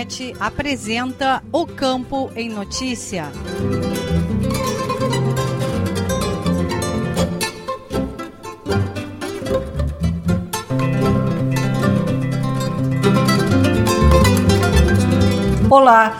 Radiosul.net apresenta O Campo em Notícia. Olá,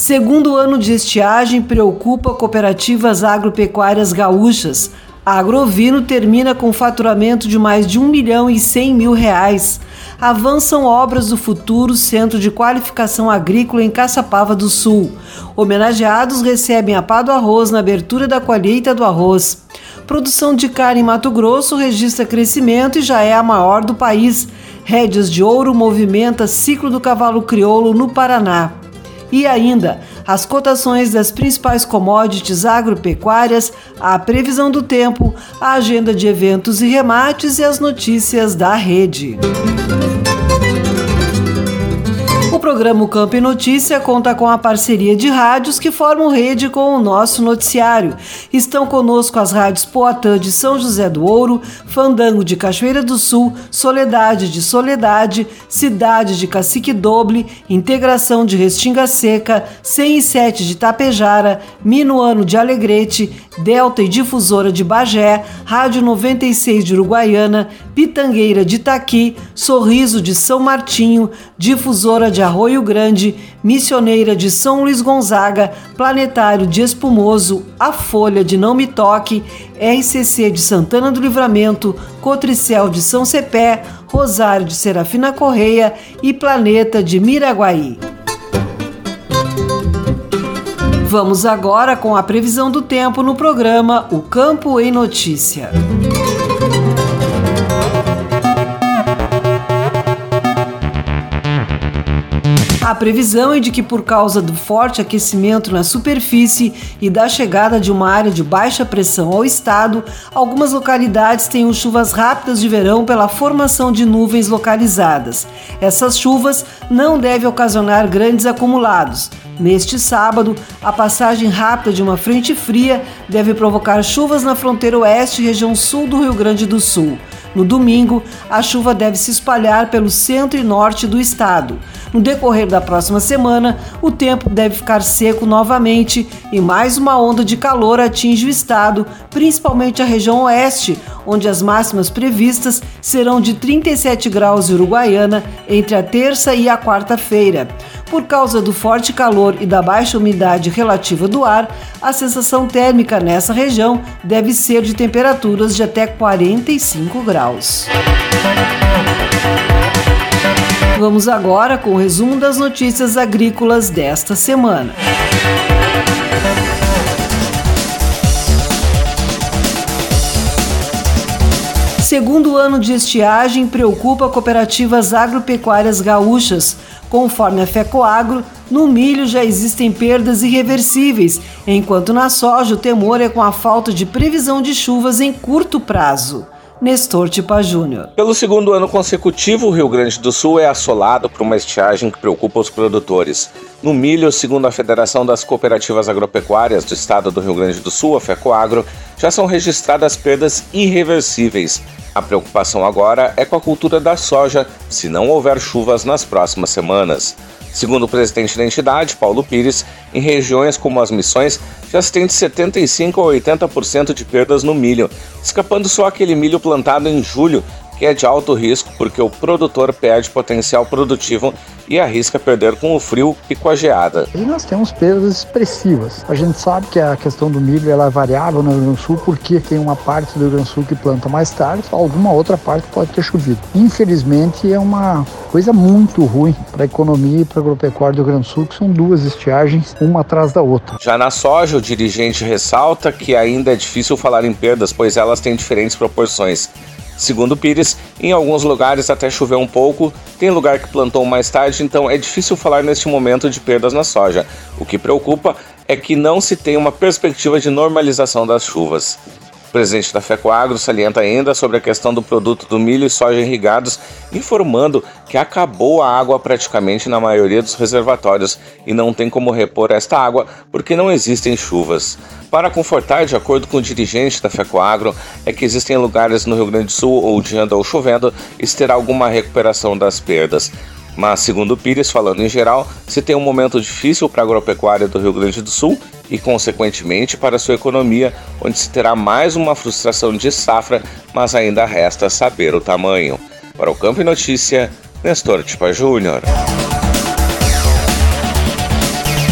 Segundo ano de estiagem preocupa cooperativas agropecuárias gaúchas. A Agrovino termina com faturamento de mais de 1 milhão e 100 mil reais. Avançam obras do futuro Centro de Qualificação Agrícola em Caçapava do Sul. Homenageados recebem a pá do arroz na abertura da colheita do arroz. Produção de carne em Mato Grosso registra crescimento e já é a maior do país. Rédeas de ouro movimenta ciclo do cavalo crioulo no Paraná. E ainda, as cotações das principais commodities agropecuárias, a previsão do tempo, a agenda de eventos e remates e as notícias da rede. O programa Campo e Notícia conta com a parceria de rádios que formam rede com o nosso noticiário. Estão conosco as rádios Poatã de São José do Ouro, Fandango de Cachoeira do Sul, Soledade de Soledade, Cidade de Cacique Doble, Integração de Restinga Seca, 107 de Tapejara, Minuano de Alegrete, Delta e Difusora de Bagé, Rádio 96 de Uruguaiana, Pitangueira de Itaqui, Sorriso de São Martinho, Difusora de Arroio Grande, Missioneira de São Luís Gonzaga, Planetário de Espumoso, A Folha de Não Me Toque, RCC de Santana do Livramento, Cotricel de São Cepé, Rosário de Serafina Correia e Planeta de Miraguaí. Vamos agora com a previsão do tempo no programa O Campo em Notícia. A previsão é de que, por causa do forte aquecimento na superfície e da chegada de uma área de baixa pressão ao estado, algumas localidades tenham chuvas rápidas de verão pela formação de nuvens localizadas. Essas chuvas não devem ocasionar grandes acumulados. Neste sábado, a passagem rápida de uma frente fria deve provocar chuvas na fronteira oeste e região sul do Rio Grande do Sul. No domingo, a chuva deve se espalhar pelo centro e norte do estado. No decorrer da próxima semana, o tempo deve ficar seco novamente e mais uma onda de calor atinge o estado, principalmente a região oeste, onde as máximas previstas serão de 37 graus em Uruguaiana entre a terça e a quarta-feira. Por causa do forte calor e da baixa umidade relativa do ar, a sensação térmica nessa região deve ser de temperaturas de até 45 graus. Vamos agora com o resumo das notícias agrícolas desta semana. Segundo ano de estiagem preocupa cooperativas agropecuárias gaúchas. Conforme a FECOAGro, no milho já existem perdas irreversíveis, enquanto na soja o temor é com a falta de previsão de chuvas em curto prazo. Nestor Tipa Júnior. Pelo segundo ano consecutivo, o Rio Grande do Sul é assolado por uma estiagem que preocupa os produtores. No milho, segundo a Federação das Cooperativas Agropecuárias do Estado do Rio Grande do Sul, a FECOAGro, já são registradas perdas irreversíveis. A preocupação agora é com a cultura da soja, se não houver chuvas nas próximas semanas. Segundo o presidente da entidade, Paulo Pires, em regiões como as Missões já se tem de 75 a 80% de perdas no milho, escapando só aquele milho plantado em julho, que é de alto risco porque o produtor perde potencial produtivo e arrisca perder com o frio e com a geada. E nós temos perdas expressivas. A gente sabe que a questão do milho ela é variável no Rio Grande do Sul porque tem uma parte do Rio Grande do Sul que planta mais tarde, alguma outra parte pode ter chovido. Infelizmente é uma coisa muito ruim para a economia e para a agropecuária do Rio Grande do Sul, que são duas estiagens, uma atrás da outra. Já na soja, o dirigente ressalta que ainda é difícil falar em perdas, pois elas têm diferentes proporções. Segundo Pires, em alguns lugares até choveu um pouco, tem lugar que plantou mais tarde, então é difícil falar neste momento de perdas na soja. O que preocupa é que não se tem uma perspectiva de normalização das chuvas. O presidente da FECOAGRO salienta ainda sobre a questão do produto do milho e soja irrigados, informando que acabou a água praticamente na maioria dos reservatórios e não tem como repor esta água porque não existem chuvas. Para confortar, de acordo com o dirigente da FECOAGRO, é que existem lugares no Rio Grande do Sul onde anda ou chovendo e se terá alguma recuperação das perdas. Mas, segundo Pires, falando em geral, se tem um momento difícil para a agropecuária do Rio Grande do Sul e, consequentemente, para sua economia, onde se terá mais uma frustração de safra, mas ainda resta saber o tamanho. Para o Campo e Notícia, Nestor Tipa Júnior.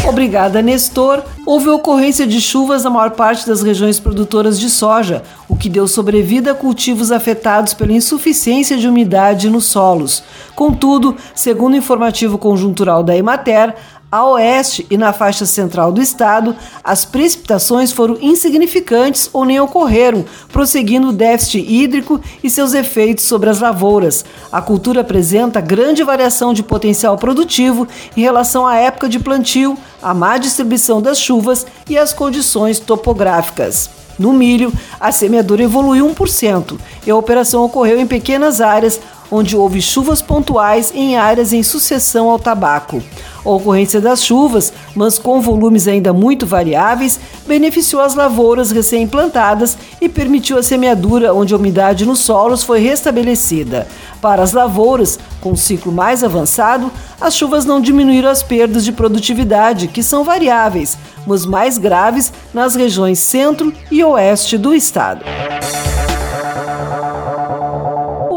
Obrigada, Nestor. Houve ocorrência de chuvas na maior parte das regiões produtoras de soja, o que deu sobrevida a cultivos afetados pela insuficiência de umidade nos solos. Contudo, segundo o informativo conjuntural da Emater, a oeste e na faixa central do estado, as precipitações foram insignificantes ou nem ocorreram, prosseguindo o déficit hídrico e seus efeitos sobre as lavouras. A cultura apresenta grande variação de potencial produtivo em relação à época de plantio, à má distribuição das chuvas e às condições topográficas. No milho, a semeadura evoluiu 1% e a operação ocorreu em pequenas áreas, onde houve chuvas pontuais em áreas em sucessão ao tabaco. A ocorrência das chuvas, mas com volumes ainda muito variáveis, beneficiou as lavouras recém-implantadas e permitiu a semeadura onde a umidade nos solos foi restabelecida. Para as lavouras, com um ciclo mais avançado, as chuvas não diminuíram as perdas de produtividade, que são variáveis, mas mais graves nas regiões centro e oeste do estado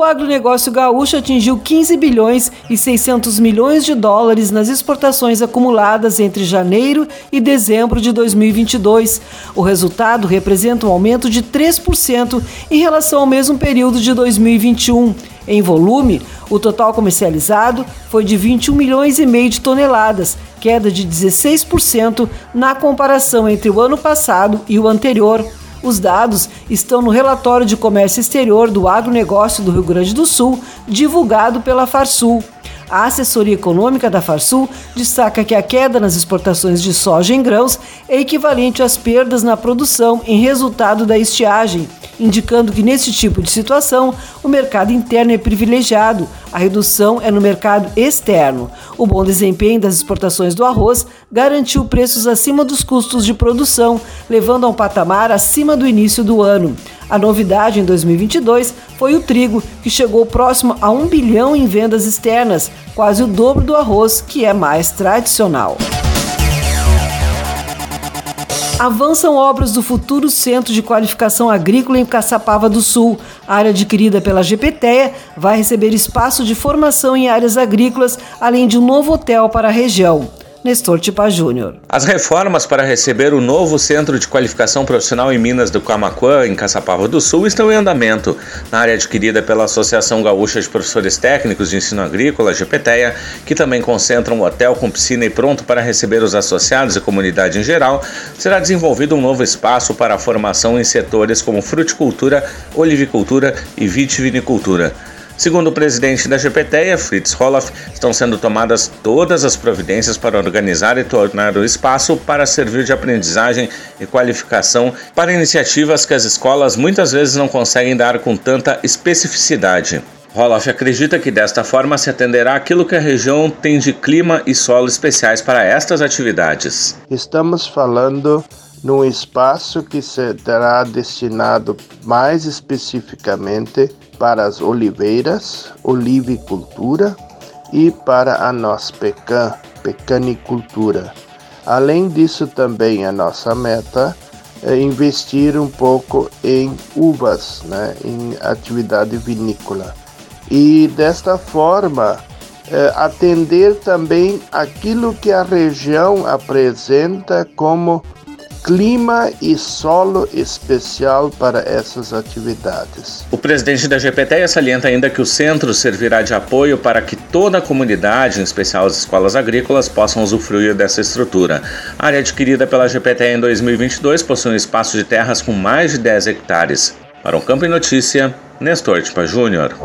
o agronegócio gaúcho atingiu 15 bilhões e 600 milhões de dólares nas exportações acumuladas entre janeiro e dezembro de 2022. O resultado representa um aumento de 3% em relação ao mesmo período de 2021. Em volume, o total comercializado foi de 21 milhões e meio de toneladas, queda de 16% na comparação entre o ano passado e o anterior. Os dados estão no relatório de comércio exterior do agronegócio do Rio Grande do Sul, divulgado pela Farsul. A assessoria econômica da Farsul destaca que a queda nas exportações de soja em grãos é equivalente às perdas na produção em resultado da estiagem indicando que nesse tipo de situação o mercado interno é privilegiado, a redução é no mercado externo. O bom desempenho das exportações do arroz garantiu preços acima dos custos de produção, levando a um patamar acima do início do ano. A novidade em 2022 foi o trigo, que chegou próximo a 1 bilhão em vendas externas, quase o dobro do arroz, que é mais tradicional avançam obras do futuro Centro de Qualificação Agrícola em Caçapava do Sul. A área adquirida pela GPTEA vai receber espaço de formação em áreas agrícolas, além de um novo hotel para a região. Nestor Tipa Júnior. As reformas para receber o novo Centro de Qualificação Profissional em Minas do Camacuã, em Caçapava do Sul, estão em andamento. Na área adquirida pela Associação Gaúcha de Professores Técnicos de Ensino Agrícola, GPTEA, que também concentra um hotel com piscina e pronto para receber os associados e comunidade em geral, será desenvolvido um novo espaço para a formação em setores como fruticultura, olivicultura e vitivinicultura. Segundo o presidente da GPTEA, Fritz Roloff, estão sendo tomadas todas as providências para organizar e tornar o espaço para servir de aprendizagem e qualificação para iniciativas que as escolas muitas vezes não conseguem dar com tanta especificidade. Roloff acredita que desta forma se atenderá aquilo que a região tem de clima e solo especiais para estas atividades. Estamos falando num espaço que será destinado mais especificamente para as oliveiras, olivicultura e para a nossa pecan, pecanicultura. Além disso, também a nossa meta é investir um pouco em uvas, né, em atividade vinícola. E desta forma, é, atender também aquilo que a região apresenta como clima e solo especial para essas atividades. O presidente da GPTEA salienta ainda que o centro servirá de apoio para que toda a comunidade, em especial as escolas agrícolas, possam usufruir dessa estrutura. A área adquirida pela GPTEA em 2022 possui um espaço de terras com mais de 10 hectares. Para o Campo e Notícia, Nestor Tipa Júnior.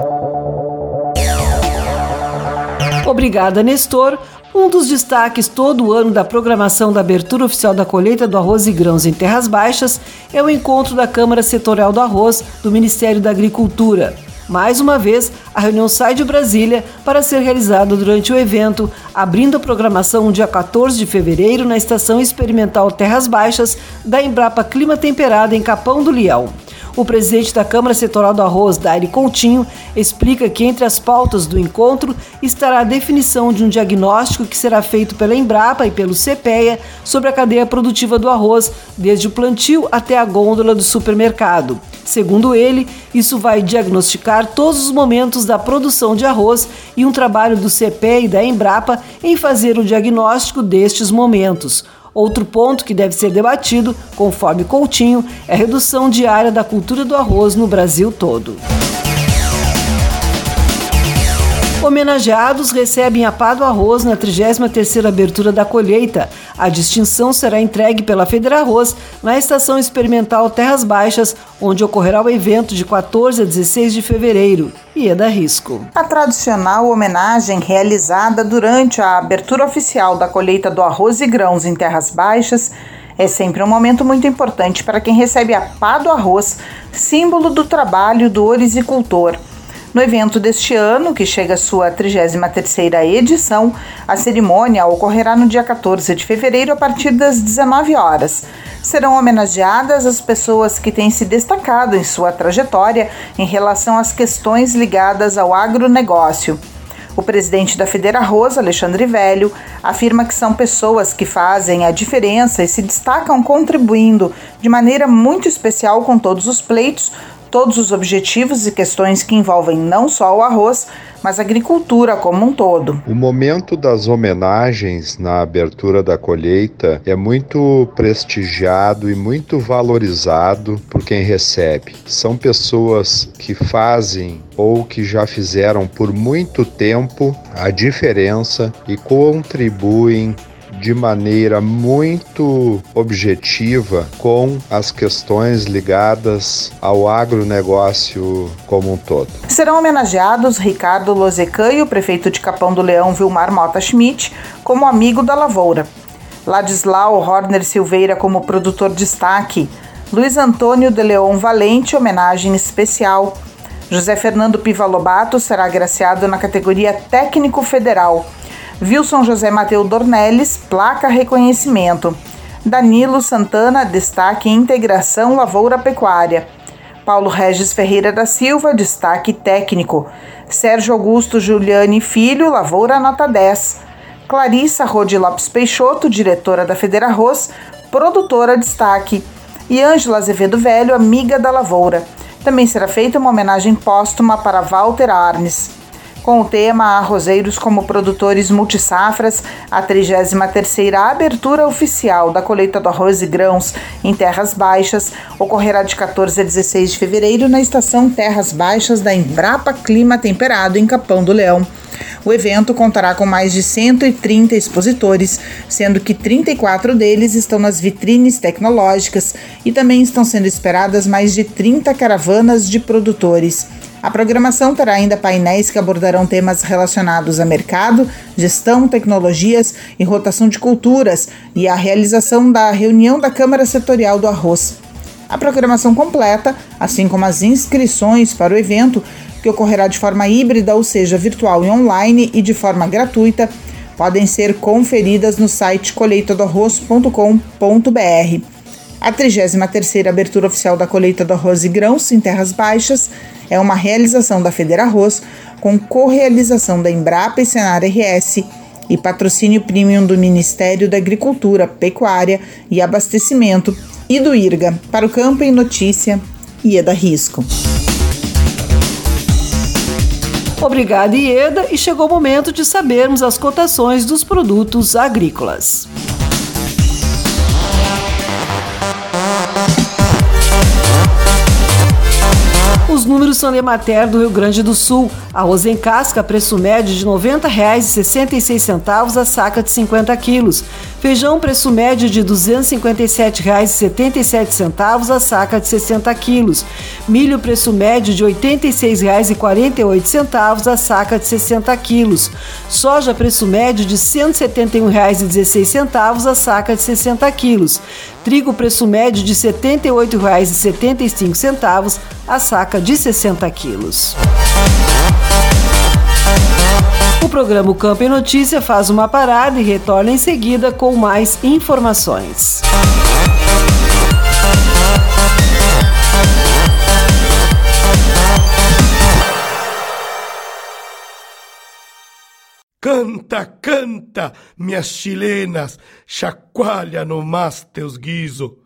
Obrigada, Nestor. Um dos destaques todo ano da programação da abertura oficial da colheita do arroz e grãos em terras baixas é o encontro da Câmara Setorial do Arroz do Ministério da Agricultura. Mais uma vez, a reunião sai de Brasília para ser realizada durante o evento, abrindo a programação dia 14 de fevereiro na Estação Experimental Terras Baixas da Embrapa Clima Temperada em Capão do Leão. O presidente da Câmara Setorial do Arroz, Daire Coutinho, explica que entre as pautas do encontro estará a definição de um diagnóstico que será feito pela Embrapa e pelo CPEA sobre a cadeia produtiva do arroz, desde o plantio até a gôndola do supermercado. Segundo ele, isso vai diagnosticar todos os momentos da produção de arroz e um trabalho do CPE e da Embrapa em fazer o diagnóstico destes momentos. Outro ponto que deve ser debatido, conforme Coutinho, é a redução diária da cultura do arroz no Brasil todo. Homenageados recebem a pá do arroz na 33ª abertura da colheita. A distinção será entregue pela Federarroz na Estação Experimental Terras Baixas, onde ocorrerá o evento de 14 a 16 de fevereiro. Ieda Risco. A tradicional homenagem realizada durante a abertura oficial da colheita do arroz e grãos em Terras Baixas é sempre um momento muito importante para quem recebe a pá do arroz, símbolo do trabalho do orizicultor. No evento deste ano, que chega à sua 33ª edição, a cerimônia ocorrerá no dia 14 de fevereiro a partir das 19 horas. Serão homenageadas as pessoas que têm se destacado em sua trajetória em relação às questões ligadas ao agronegócio. O presidente da Federa Rosa, Alexandre Velho, afirma que são pessoas que fazem a diferença e se destacam contribuindo de maneira muito especial com todos os pleitos todos os objetivos e questões que envolvem não só o arroz, mas a agricultura como um todo. O momento das homenagens na abertura da colheita é muito prestigiado e muito valorizado por quem recebe. São pessoas que fazem ou que já fizeram por muito tempo a diferença e contribuem de maneira muito objetiva com as questões ligadas ao agronegócio como um todo. Serão homenageados Ricardo Lozecan e o prefeito de Capão do Leão, Vilmar Mota Schmidt, como amigo da lavoura. Ladislau Horner Silveira como produtor destaque, Luiz Antônio de Leon Valente, homenagem especial. José Fernando Piva Lobato será agraciado na categoria Técnico Federal. Wilson José Mateu Dornelles, placa reconhecimento. Danilo Santana, destaque integração lavoura pecuária. Paulo Regis Ferreira da Silva, destaque técnico. Sérgio Augusto Giuliani Filho, lavoura nota 10. Clarissa Rodi Lopes Peixoto, diretora da Federa Arroz, produtora destaque. E Ângela Azevedo Velho, amiga da lavoura. Também será feita uma homenagem póstuma para Walter Arnes. Com o tema Arrozeiros como produtores multisafras, a 33ª abertura oficial da colheita do arroz e grãos em Terras Baixas ocorrerá de 14 a 16 de fevereiro na estação Terras Baixas da Embrapa Clima Temperado em Capão do Leão. O evento contará com mais de 130 expositores, sendo que 34 deles estão nas vitrines tecnológicas e também estão sendo esperadas mais de 30 caravanas de produtores. A programação terá ainda painéis que abordarão temas relacionados a mercado, gestão, tecnologias e rotação de culturas e a realização da reunião da Câmara Setorial do Arroz. A programação completa, assim como as inscrições para o evento, que ocorrerá de forma híbrida, ou seja, virtual e online e de forma gratuita, podem ser conferidas no site colheitadoarroz.com.br. A 33ª abertura oficial da colheita do arroz e grãos em terras baixas é uma realização da Federa Arroz com correalização da Embrapa e Senar RS e patrocínio premium do Ministério da Agricultura, Pecuária e Abastecimento e do IRGA. Para o Campo em Notícia, Ieda Risco. Obrigada, Ieda, e chegou o momento de sabermos as cotações dos produtos agrícolas. De Emater do Rio Grande do Sul. Arroz em casca, preço médio de R$ 90,66 a saca de 50 quilos. Feijão, preço médio de R$ 257,77 a saca de 60 quilos. Milho, preço médio de R$ 86,48 a saca de 60 quilos. Soja, preço médio de R$ 171,16 a saca de 60 quilos. Trigo, preço médio de R$ 78,75 a saca de 60 quilos. O programa Campo em Notícia faz uma parada e retorna em seguida com mais informações. Canta, canta, minhas chilenas, chacoalha no mas teus guiso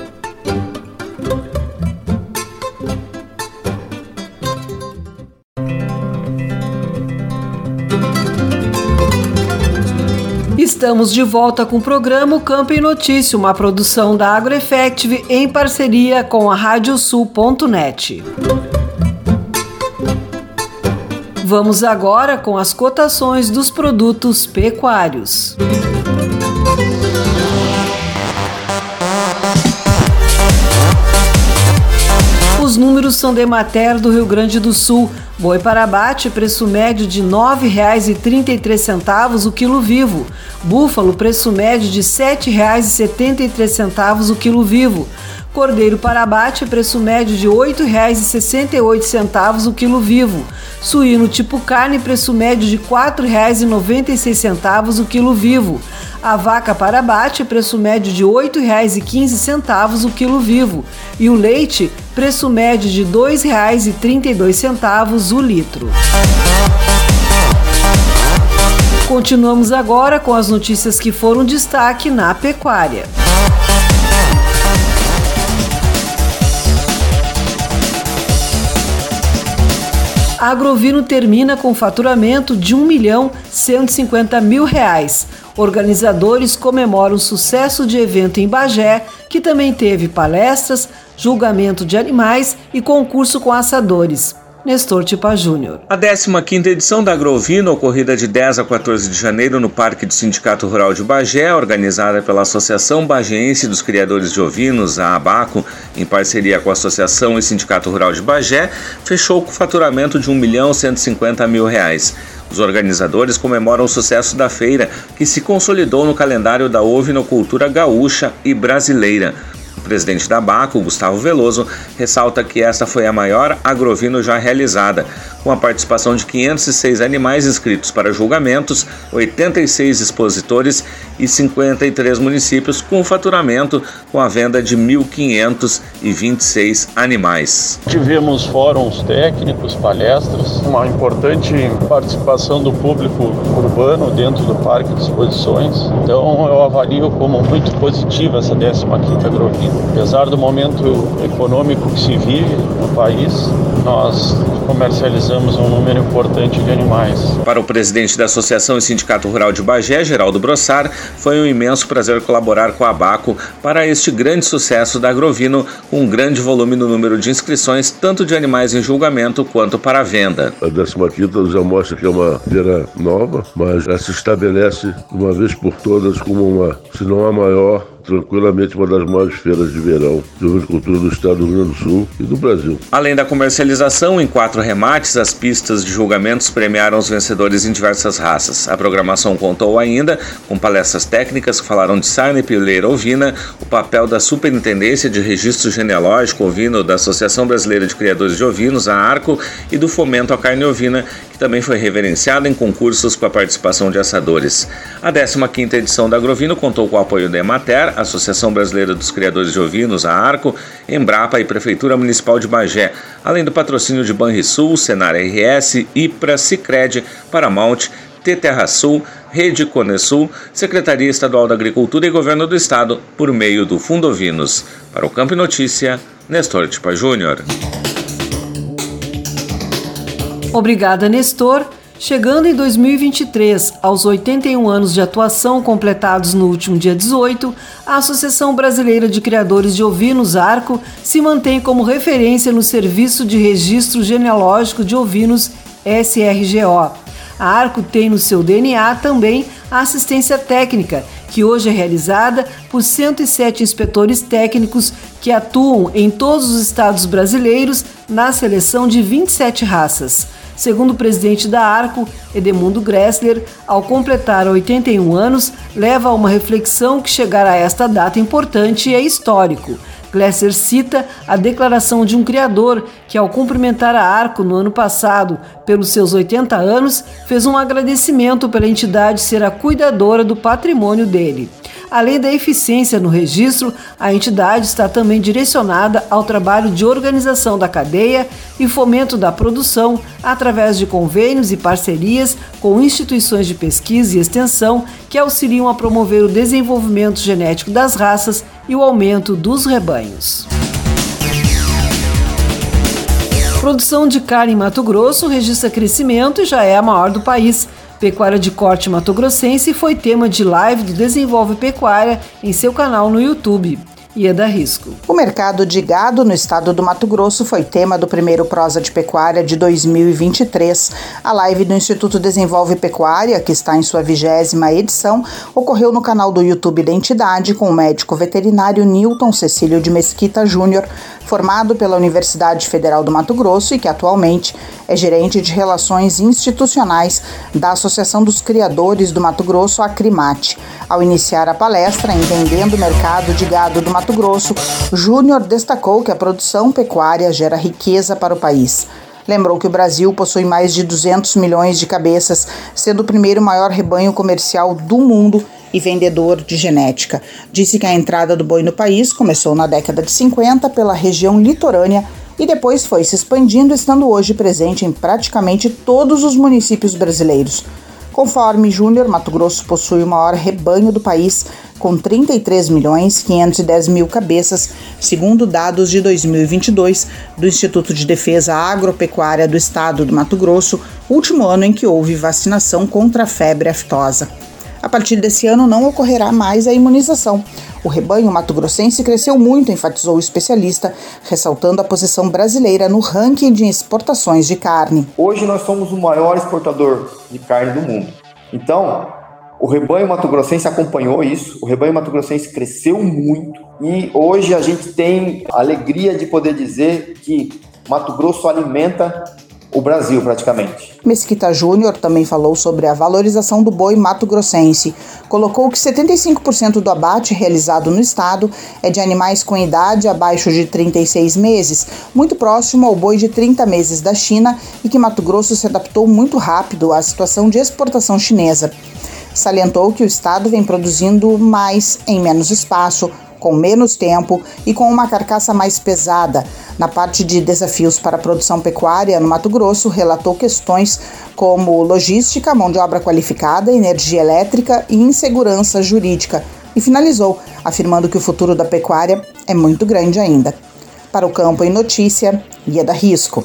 Estamos de volta com o programa Campo em Notícia, uma produção da AgroEffective em parceria com a Radiosul.net. Vamos agora com as cotações dos produtos pecuários. Os números são de Mater do Rio Grande do Sul. Boi para abate, preço médio de R$ 9,33 o quilo vivo. Búfalo, preço médio de R$ 7,73 o quilo vivo. Cordeiro para abate, preço médio de R$ 8,68 o quilo vivo. Suíno tipo carne, preço médio de R$ 4,96 o quilo vivo. A vaca para abate, preço médio de R$ 8,15 o quilo vivo. E o leite, preço médio de R$ 2,32 o litro. Continuamos agora com as notícias que foram destaque na pecuária. A Agrovino termina com faturamento de 1 milhão 150 mil reais. Organizadores comemoram o sucesso de evento em Bagé, que também teve palestras, julgamento de animais e concurso com assadores. Nestor Tipa Júnior. A 15ª edição da Agrovino, ocorrida de 10 a 14 de janeiro no Parque do Sindicato Rural de Bagé, organizada pela Associação Bagéense dos Criadores de Ovinos, a ABACO, em parceria com a Associação e Sindicato Rural de Bagé, fechou com faturamento de R$ 1 milhão 150 mil reais. Os organizadores comemoram o sucesso da feira, que se consolidou no calendário da ovinocultura gaúcha e brasileira. O presidente da BACO, Gustavo Veloso, ressalta que esta foi a maior agrovino já realizada, com a participação de 506 animais inscritos para julgamentos, 86 expositores e 53 municípios, com faturamento com a venda de 1.526 animais. Tivemos fóruns técnicos, palestras, uma importante participação do público urbano dentro do Parque de Exposições. Então eu avalio como muito positiva essa 15ª Agrovino. Apesar do momento econômico que se vive no país, nós comercializamos um número importante de animais. Para o presidente da Associação e Sindicato Rural de Bagé, Geraldo Brossar, foi um imenso prazer colaborar com a Abaco para este grande sucesso da Agrovino, com um grande volume no número de inscrições, tanto de animais em julgamento quanto para venda. A 15 já mostra que é uma feira nova, mas ela se estabelece uma vez por todas como uma, se não a maior, tranquilamente uma das maiores feiras de verão de agricultura do estado do Rio Grande do Sul e do Brasil. Além da comercialização, em quatro remates, as pistas de julgamentos premiaram os vencedores em diversas raças. A programação contou ainda com palestras técnicas que falaram de sarna e pileira ovina, o papel da Superintendência de Registro Genealógico Ovino da Associação Brasileira de Criadores de Ovinos, a ARCO, e do fomento à carne ovina, que também foi reverenciada em concursos com a participação de assadores. A 15ª edição da Agrovino contou com o apoio da Emater, Associação Brasileira dos Criadores de Ovinos, a ARCO, Embrapa e Prefeitura Municipal de Bagé, além do patrocínio de Banrisul, Senar RS, IPRA, Cicred, Paramount, T-Terra Sul, Rede Conesul, Secretaria Estadual da Agricultura e Governo do Estado, por meio do Fundo Ovinos. Para o Campo Notícia, Nestor Tipa Júnior. Obrigada, Nestor. Chegando em 2023, aos 81 anos de atuação completados no último dia 18, a Associação Brasileira de Criadores de Ovinos, ARCO, se mantém como referência no Serviço de Registro Genealógico de Ovinos, SRGO. A ARCO tem no seu DNA também a assistência técnica, que hoje é realizada por 107 inspetores técnicos que atuam em todos os estados brasileiros na seleção de 27 raças. Segundo o presidente da Arco, Edemundo Gressler, ao completar 81 anos, leva a uma reflexão que chegar a esta data importante é histórico. Glesser cita a declaração de um criador que, ao cumprimentar a Arco no ano passado pelos seus 80 anos, fez um agradecimento pela entidade ser a cuidadora do patrimônio dele. Além da eficiência no registro, a entidade está também direcionada ao trabalho de organização da cadeia e fomento da produção através de convênios e parcerias com instituições de pesquisa e extensão que auxiliam a promover o desenvolvimento genético das raças e o aumento dos rebanhos. Produção de carne em Mato Grosso registra crescimento e já é a maior do país. Pecuária de Corte Mato Grossense foi tema de live do Desenvolve Pecuária em seu canal no YouTube. Ieda Risco. O mercado de gado no estado do Mato Grosso foi tema do primeiro Prosa de Pecuária de 2023. A live do Instituto Desenvolve Pecuária, que está em sua vigésima edição, ocorreu no canal do YouTube da entidade com o médico veterinário Newton Cecílio de Mesquita Júnior, formado pela Universidade Federal do Mato Grosso e que atualmente é gerente de relações institucionais da Associação dos Criadores do Mato Grosso, a Crimate. Ao iniciar a palestra, entendendo o mercado de gado do Mato Grosso, Júnior destacou que a produção pecuária gera riqueza para o país. Lembrou que o Brasil possui mais de 200 milhões de cabeças, sendo o primeiro maior rebanho comercial do mundo e vendedor de genética. Disse que a entrada do boi no país começou na década de 50 pela região litorânea e depois foi se expandindo, estando hoje presente em praticamente todos os municípios brasileiros. Conforme Júnior, Mato Grosso possui o maior rebanho do país, com 33 milhões 510 mil cabeças, segundo dados de 2022 do Instituto de Defesa Agropecuária do Estado do Mato Grosso, último ano em que houve vacinação contra a febre aftosa. A partir desse ano não ocorrerá mais a imunização. O rebanho mato-grossense cresceu muito, enfatizou o especialista, ressaltando a posição brasileira no ranking de exportações de carne. Hoje nós somos o maior exportador de carne do mundo. Então, o rebanho mato-grossense acompanhou isso, o rebanho mato-grossense cresceu muito e hoje a gente tem a alegria de poder dizer que Mato Grosso alimenta o Brasil praticamente. Mesquita Júnior também falou sobre a valorização do boi mato-grossense. Colocou que 75% do abate realizado no estado é de animais com idade abaixo de 36 meses, muito próximo ao boi de 30 meses da China e que Mato Grosso se adaptou muito rápido à situação de exportação chinesa. Salientou que o estado vem produzindo mais em menos espaço, com menos tempo e com uma carcaça mais pesada. Na parte de desafios para a produção pecuária no Mato Grosso, relatou questões como logística, mão de obra qualificada, energia elétrica e insegurança jurídica. E finalizou, afirmando que o futuro da pecuária é muito grande ainda. Para o Campo em Notícia, Ieda Risco.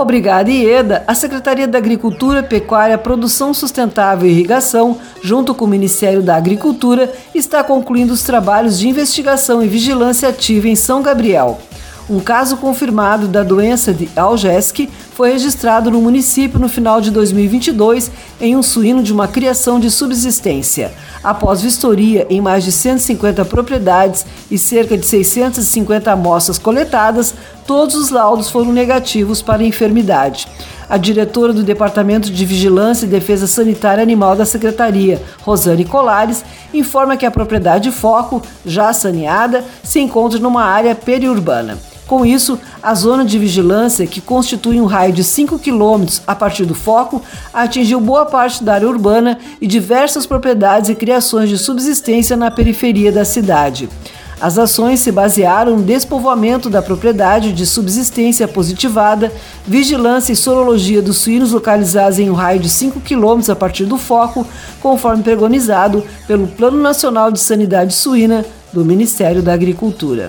Obrigada, Ieda. A Secretaria da Agricultura, Pecuária, Produção Sustentável e Irrigação, junto com o Ministério da Agricultura, está concluindo os trabalhos de investigação e vigilância ativa em São Gabriel. Um caso confirmado da doença de Algesc foi registrado no município no final de 2022 em um suíno de uma criação de subsistência. Após vistoria em mais de 150 propriedades e cerca de 650 amostras coletadas, todos os laudos foram negativos para a enfermidade. A diretora do Departamento de Vigilância e Defesa Sanitária Animal da Secretaria, Rosane Colares, informa que a propriedade Foco, já saneada, se encontra numa área periurbana. Com isso, a zona de vigilância, que constitui um raio de 5 quilômetros a partir do foco, atingiu boa parte da área urbana e diversas propriedades e criações de subsistência na periferia da cidade. As ações se basearam no despovoamento da propriedade de subsistência positivada, vigilância e sorologia dos suínos localizados em um raio de 5 quilômetros a partir do foco, conforme pregonizado pelo Plano Nacional de Sanidade Suína do Ministério da Agricultura.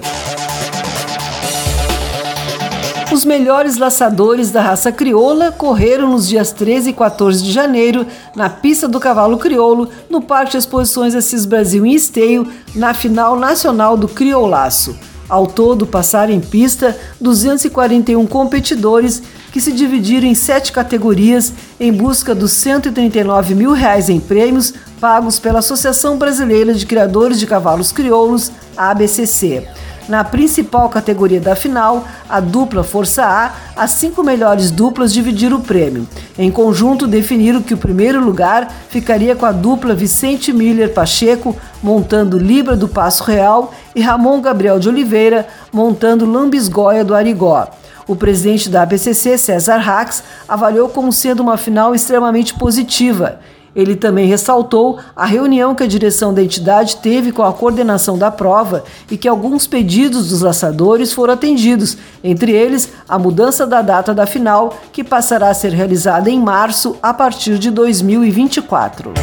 Os melhores laçadores da raça crioula correram nos dias 13 e 14 de janeiro na pista do cavalo crioulo, no Parque de Exposições Assis Brasil em Esteio, na final nacional do criolaço. Ao todo, passaram em pista 241 competidores que se dividiram em sete categorias em busca dos 139 mil reais em prêmios pagos pela Associação Brasileira de Criadores de Cavalos Crioulos, ABCC. Na principal categoria da final, a dupla Força A, as cinco melhores duplas dividiram o prêmio. Em conjunto, definiram que o primeiro lugar ficaria com a dupla Vicente Miller Pacheco, montando Libra do Passo Real, e Ramon Gabriel de Oliveira, montando Lambisgoia do Arigó. O presidente da ABCC, César Rax, avaliou como sendo uma final extremamente positiva ele também ressaltou a reunião que a direção da entidade teve com a coordenação da prova e que alguns pedidos dos laçadores foram atendidos, entre eles a mudança da data da final, que passará a ser realizada em março a partir de 2024.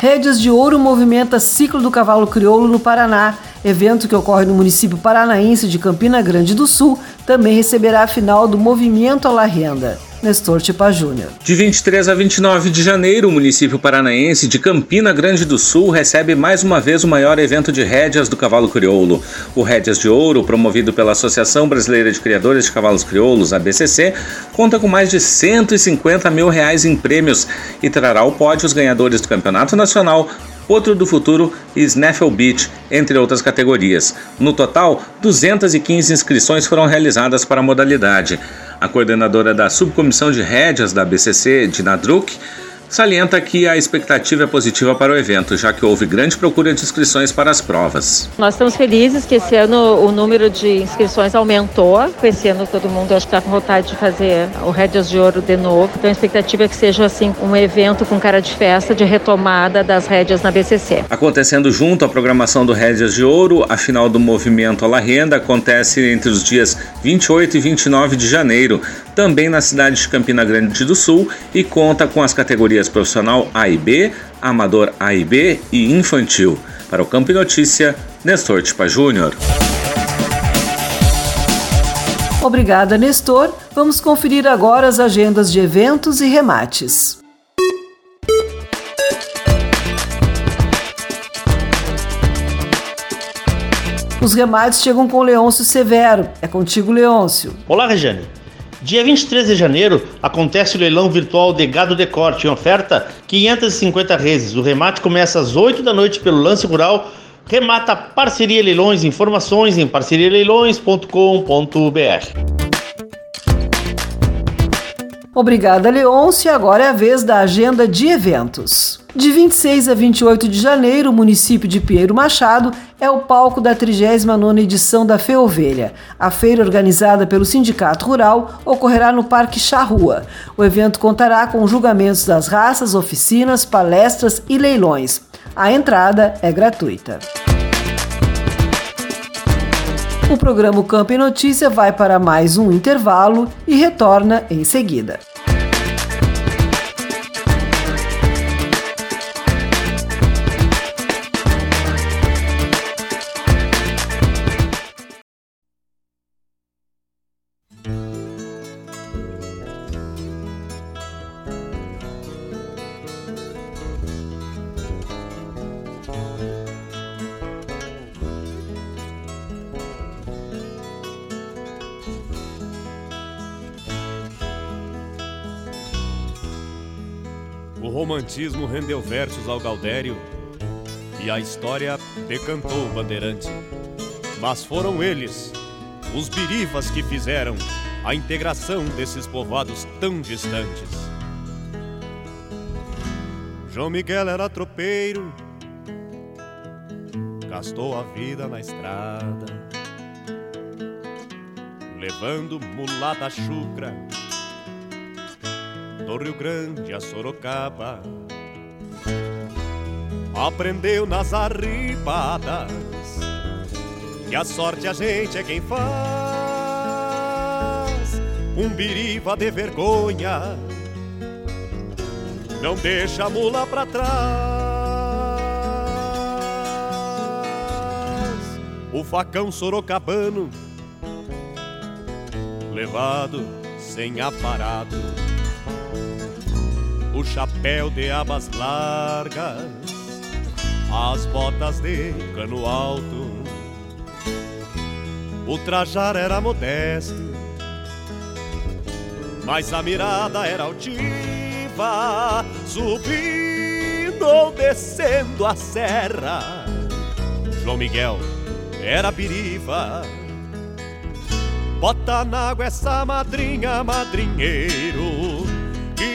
Redes de Ouro movimenta ciclo do cavalo crioulo no Paraná. Evento que ocorre no município paranaense de Campina Grande do Sul também receberá a final do Movimento à la Renda. Nestor Tipa Júnior. De 23 a 29 de janeiro, o município paranaense de Campina Grande do Sul recebe mais uma vez o maior evento de rédeas do cavalo crioulo. O Rédeas de Ouro, promovido pela Associação Brasileira de Criadores de Cavalos Crioulos, ABCC, conta com mais de 150 mil reais em prêmios e trará ao pódio os ganhadores do Campeonato Nacional, Outro do Futuro e Snaffle Beach, entre outras categorias. No total, 215 inscrições foram realizadas para a modalidade. A coordenadora da subcomissão de rédeas da BCC, Dina Druck, salienta que a expectativa é positiva para o evento, já que houve grande procura de inscrições para as provas. Nós estamos felizes que esse ano o número de inscrições aumentou. Esse ano todo mundo acho que está com vontade de fazer o Rédeas de Ouro de novo. Então a expectativa é que seja assim um evento com cara de festa, de retomada das rédeas na BCC. Acontecendo junto à programação do Rédeas de Ouro, a final do movimento à la renda acontece entre os dias 28 e 29 de janeiro, também na cidade de Campina Grande do Sul e conta com as categorias profissional A e B, amador A e B e infantil. Para o Campo Notícia, Nestor Tipa Júnior. Obrigada, Nestor. Vamos conferir agora as agendas de eventos e remates. Os remates chegam com Leôncio Severo. É contigo, Leôncio. Olá, Regiane. Dia 23 de janeiro acontece o leilão virtual de gado de corte em oferta 550 reses. O remate começa às 8 da noite pelo lance rural. Remata Parceria Leilões. Informações em parcerialeilões.com.br. Obrigada, Leôncio. E agora é a vez da agenda de eventos. De 26 a 28 de janeiro, o município de Pinheiro Machado é o palco da 39ª edição da Feovelha. A feira organizada pelo Sindicato Rural ocorrerá no Parque Charrua. O evento contará com julgamentos das raças, oficinas, palestras e leilões. A entrada é gratuita. O programa Campo e Notícia vai para mais um intervalo e retorna em seguida. Romantismo rendeu versos ao Galdério e a história decantou o bandeirante. Mas foram eles, os birivas, que fizeram a integração desses povoados tão distantes. João Miguel era tropeiro, gastou a vida na estrada, levando mulata chucra do Rio Grande a Sorocaba. Aprendeu nas arribadas que a sorte a gente é quem faz. Um biriva de vergonha não deixa a mula pra trás. O facão sorocabano levado sem aparado o chapéu de abas largas, as botas de cano alto. O trajar era modesto, mas a mirada era altiva, subindo ou descendo a serra. João Miguel era biriva. Bota na água essa madrinha, madrinheiro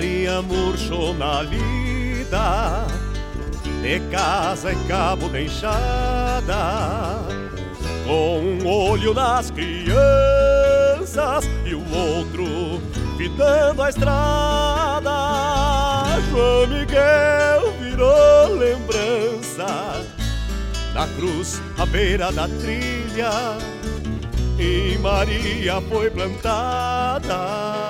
Maria murchou na lida, de casa e cabo de enxada, com um olho nas crianças e o outro fitando a estrada. João Miguel virou lembrança da cruz à beira da trilha e Maria foi plantada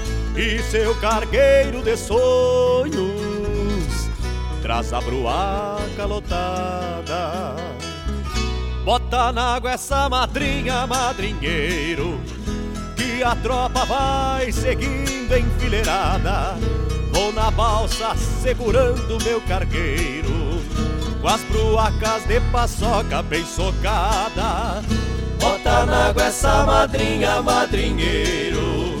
e seu cargueiro de sonhos traz a bruaca lotada. Bota na água essa madrinha, madrinheiro, que a tropa vai seguindo enfileirada. Vou na balsa segurando meu cargueiro, com as bruacas de paçoca bem socada. Bota na água essa madrinha, madrinheiro,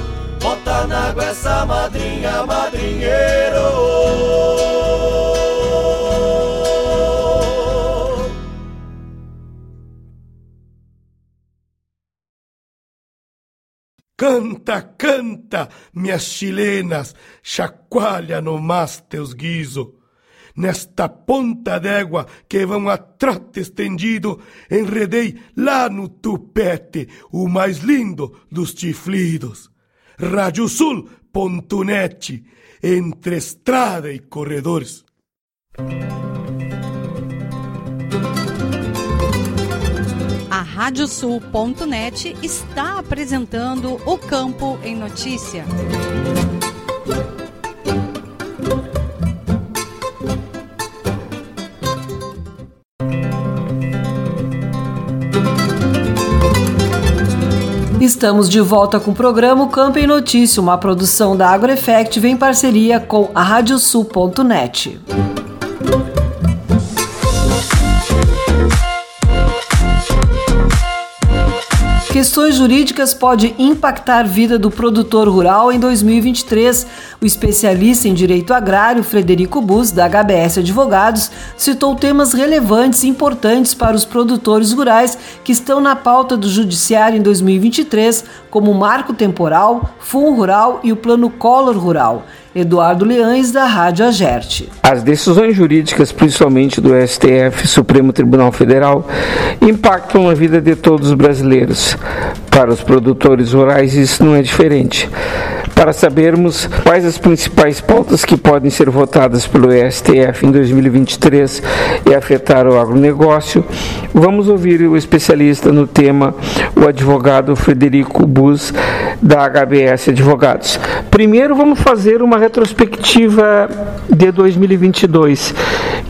Bota na água essa madrinha, madrinheiro. Canta, canta, minhas chilenas, chacoalha no mas teus guiso. Nesta ponta d'égua que vão a trote estendido, enredei lá no tupete o mais lindo dos chiflidos. Radiosul.net, entre estrada e corredores. A Radiosul.net está apresentando o Campo em Notícia. Estamos de volta com o programa Campo em Notícia, uma produção da AgroEffect em parceria com a Radiosul.net. Questões jurídicas podem impactar a vida do produtor rural em 2023. O especialista em direito agrário, Frederico Bus, da HBS Advogados, citou temas relevantes e importantes para os produtores rurais que estão na pauta do Judiciário em 2023, como o marco temporal, Fundo Rural e o Plano Collor Rural. Eduardo Leães, da Rádio Agerte. As decisões jurídicas, principalmente do STF, Supremo Tribunal Federal, impactam a vida de todos os brasileiros. Para os produtores rurais, isso não é diferente. Para sabermos quais as principais pautas que podem ser votadas pelo STF em 2023 e afetar o agronegócio, vamos ouvir o especialista no tema, o advogado Frederico Bus, da HBS Advogados. Primeiro, vamos fazer uma retrospectiva de 2022.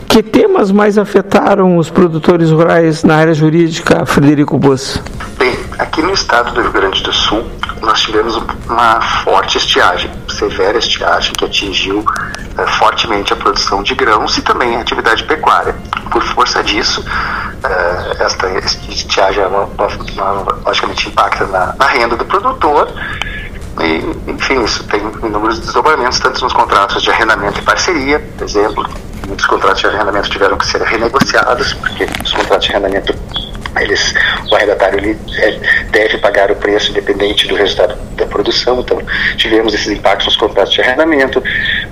Que temas mais afetaram os produtores rurais na área jurídica, Frederico Bus? Bem, aqui no estado do Rio Grande do Sul, nós tivemos uma forte estiagem, severa estiagem, que atingiu é, fortemente a produção de grãos e também a atividade pecuária. Por força disso, é, esta estiagem, uma, logicamente, impacta na, na renda do produtor e, enfim, isso tem inúmeros desdobramentos, tanto nos contratos de arrendamento e parceria, por exemplo, muitos contratos de arrendamento tiveram que ser renegociados, porque os contratos de arrendamento eles, o arrendatário ele é, deve pagar o preço independente do resultado da produção. Então, tivemos esses impactos nos contratos de arrendamento,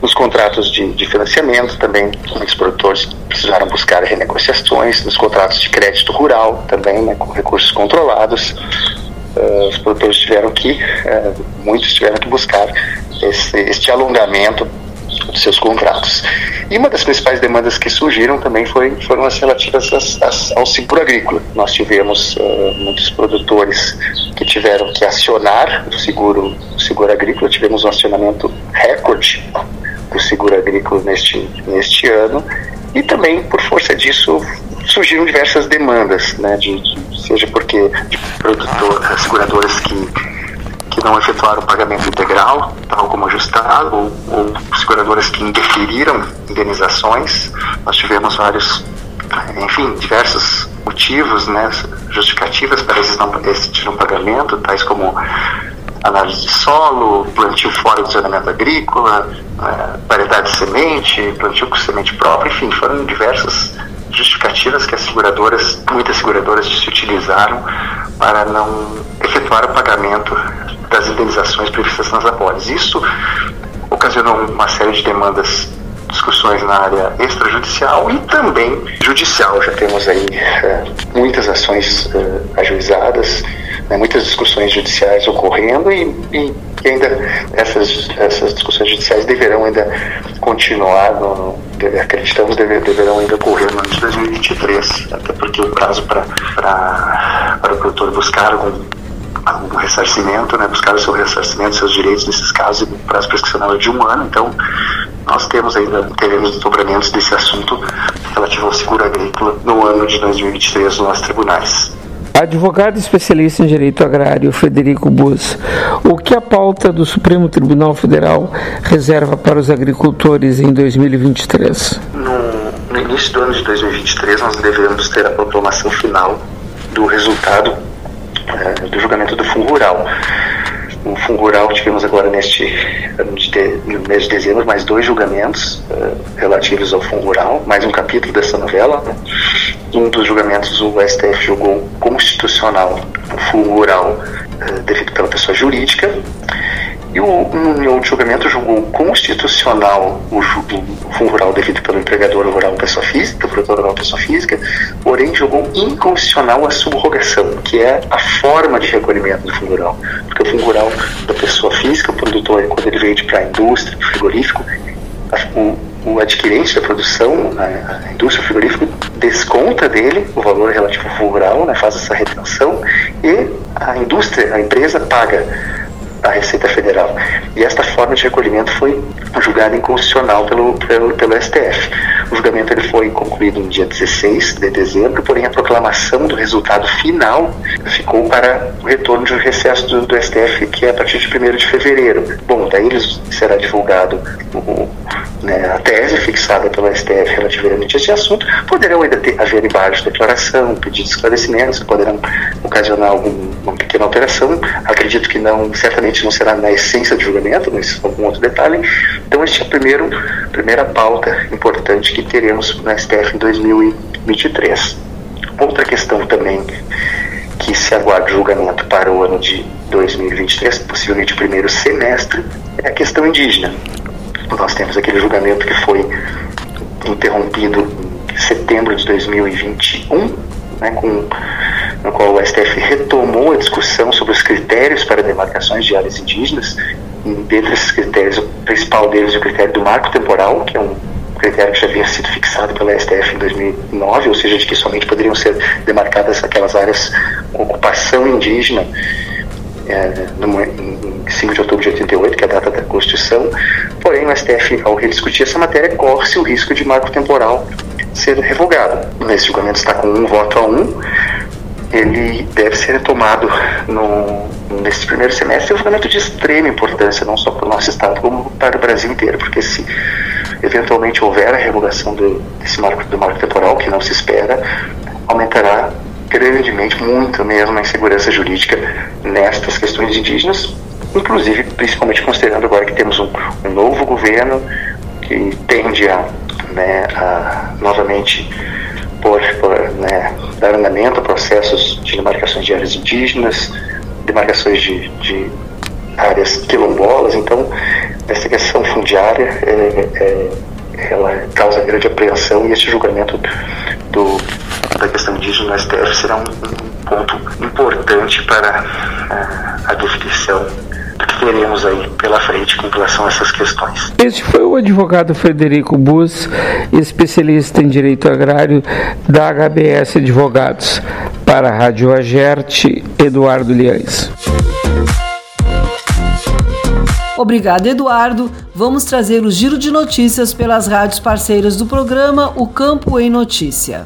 nos contratos de, de financiamento também. Muitos produtores precisaram buscar renegociações, nos contratos de crédito rural também, né, com recursos controlados. Uh, os produtores tiveram que, uh, muitos tiveram que buscar esse, este alongamento dos seus contratos. E uma das principais demandas que surgiram também foi, foram as relativas às, às, ao seguro agrícola. Nós tivemos uh, muitos produtores que tiveram que acionar o seguro, o seguro agrícola, tivemos um acionamento recorde do seguro agrícola neste, neste ano, e também, por força disso, surgiram diversas demandas, né, de, de seja porque de produtor, seguradoras que que não efetuaram o pagamento integral, tal como ajustado, ou, ou seguradoras que indeferiram indenizações. Nós tivemos vários, enfim, diversos motivos, né, justificativas para esses não esse não pagamento, tais como análise de solo, plantio fora do zoneamento agrícola, é, variedade de semente, plantio com semente própria, enfim, foram diversas justificativas que as seguradoras, muitas seguradoras se utilizaram para não efetuar o pagamento das indenizações previstas nas apólices. Isso ocasionou uma série de demandas, discussões na área extrajudicial e também judicial. Já temos aí é, muitas ações é, ajuizadas, né, muitas discussões judiciais ocorrendo e, e ainda essas, essas discussões judiciais deverão ainda continuar, no, acreditamos deve, deverão ainda ocorrer no ano de 2023, até porque o prazo para o produtor buscar algum algum ressarcimento, né, buscar o seu ressarcimento, seus direitos nesses casos, e o prazo prescricional é de um ano, então nós temos ainda, teremos desdobramentos desse assunto relativo ao seguro agrícola no ano de 2023 nos nossos tribunais. Advogado especialista em direito agrário Frederico Bus, o que a pauta do Supremo Tribunal Federal reserva para os agricultores em 2023? No, no início do ano de 2023, nós devemos ter a proclamação final do resultado uh, do julgamento do Fundo Rural. O Fundo Rural tivemos agora neste no mês de dezembro mais dois julgamentos uh, relativos ao Fundo Rural, mais um capítulo dessa novela. Né? Um dos julgamentos o STF julgou constitucional o Fundo Rural uh, devido pela pessoa jurídica e o, um, outro julgamento julgou constitucional o, o fundo rural devido pelo empregador rural pessoa física, produtor rural pessoa física, porém julgou inconstitucional a subrogação, que é a forma de recolhimento do fundo rural. Porque o fundo rural da pessoa física, o produtor, quando ele vende para a indústria, frigorífico, o, o adquirente da produção, a, a indústria frigorífica, desconta dele o valor relativo ao rural, né, faz essa retenção, e a indústria, a empresa paga a Receita Federal. E esta forma de recolhimento foi julgada inconstitucional pelo, pelo, pelo STF. O julgamento ele foi concluído no dia 16 de dezembro, porém a proclamação do resultado final ficou para o retorno de um recesso do, do STF, que é a partir de 1 de fevereiro. Bom, daí será divulgado o, né, a tese fixada pelo STF relativamente a esse assunto. Poderão ainda ter, haver embaixo de declaração, pedido de esclarecimentos, poderão ocasionar alguma pequena alteração. Acredito que não, certamente não será na essência do julgamento, mas algum outro detalhe. Então, este é a primeiro, primeira pauta importante que teremos no STF em 2023. Outra questão também que se aguarda julgamento para o ano de 2023, possivelmente o primeiro semestre, é a questão indígena. Nós temos aquele julgamento que foi interrompido em setembro de 2021, né, com no qual o STF retomou a discussão sobre os critérios para demarcações de áreas indígenas. Dentre esses critérios, o principal deles é o critério do marco temporal, que é um critério que já havia sido fixado pela STF em 2009, ou seja, de que somente poderiam ser demarcadas aquelas áreas com ocupação indígena é, em 5 de outubro de 88, que é a data da Constituição. Porém, o STF, ao rediscutir essa matéria, corre-se o risco de marco temporal ser revogado. Nesse julgamento está com um voto a um, ele deve ser retomado no, nesse primeiro semestre. É um julgamento de extrema importância, não só para o nosso Estado, como para o Brasil inteiro, porque se eventualmente houver a revogação do, desse marco, do marco temporal, que não se espera, aumentará grandemente, muito mesmo, a insegurança jurídica nestas questões indígenas, inclusive, principalmente considerando agora que temos um, um novo governo que tende a, né, a novamente por, por né, dar andamento a processos de demarcações de áreas indígenas, demarcações de, de áreas quilombolas. Então, essa questão fundiária é, é, ela causa grande apreensão e esse julgamento do, da questão indígena no STF será um, um ponto importante para a, a definição que teremos aí pela frente com relação a essas questões. Este foi o advogado Frederico Bus, especialista em direito agrário da HBS Advogados. Para a Rádio Agerte, Eduardo Liães. Obrigado, Eduardo. Vamos trazer o giro de notícias pelas rádios parceiras do programa O Campo em Notícia.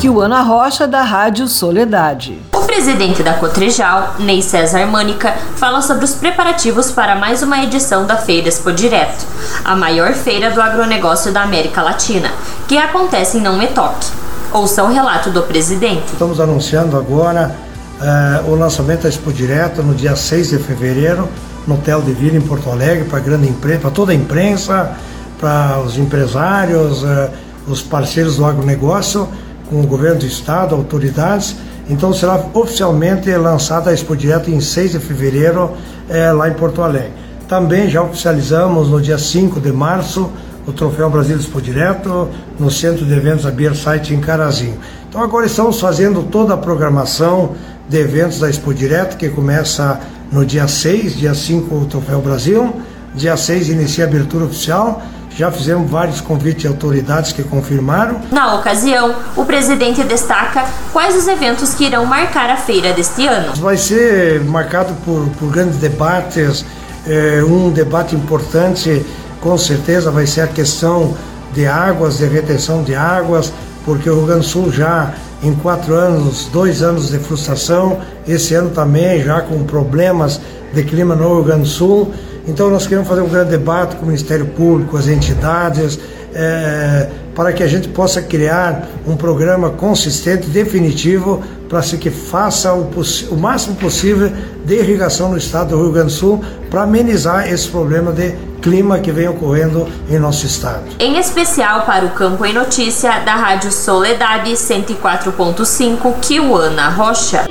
Kiwana Rocha, da Rádio Soledade. O presidente da Cotrejal, Ney César Mânica, fala sobre os preparativos para mais uma edição da Feira Expo Direto, a maior feira do agronegócio da América Latina, que acontece em Não Me Toque. Ouça o relato do presidente. Estamos anunciando agora uh, o lançamento da Expo Direto no dia 6 de fevereiro, no Hotel de Vila, em Porto Alegre, para grande imprensa, para toda a imprensa, para os empresários, uh, os parceiros do agronegócio com o governo do estado, autoridades. Então será oficialmente lançada a Expo Direto em 6 de fevereiro é, lá em Porto Alegre. Também já oficializamos no dia 5 de março o Troféu Brasil Expo Direto no Centro de Eventos da Beer Site em Carazinho. Então agora estamos fazendo toda a programação de eventos da Expo Direto, que começa no dia 6, dia 5 o Troféu Brasil, dia 6 inicia a abertura oficial Já fizemos vários convites a autoridades que confirmaram. Na ocasião, o presidente destaca quais os eventos que irão marcar a feira deste ano. Vai ser marcado por, por grandes debates. É, um debate importante, com certeza, vai ser a questão de águas, de retenção de águas, porque o Rio Grande do Sul já em quatro anos, dois anos de frustração, esse ano também já com problemas de clima no Rio Grande do Sul. Então nós queremos fazer um grande debate com o Ministério Público, as entidades, é, para que a gente possa criar um programa consistente, definitivo, para que faça o, o, máximo possível de irrigação no estado do Rio Grande do Sul, para amenizar esse problema de clima que vem ocorrendo em nosso estado. Em especial para o Campo em Notícia da Rádio Soledade 104.5, Kiwana Rocha.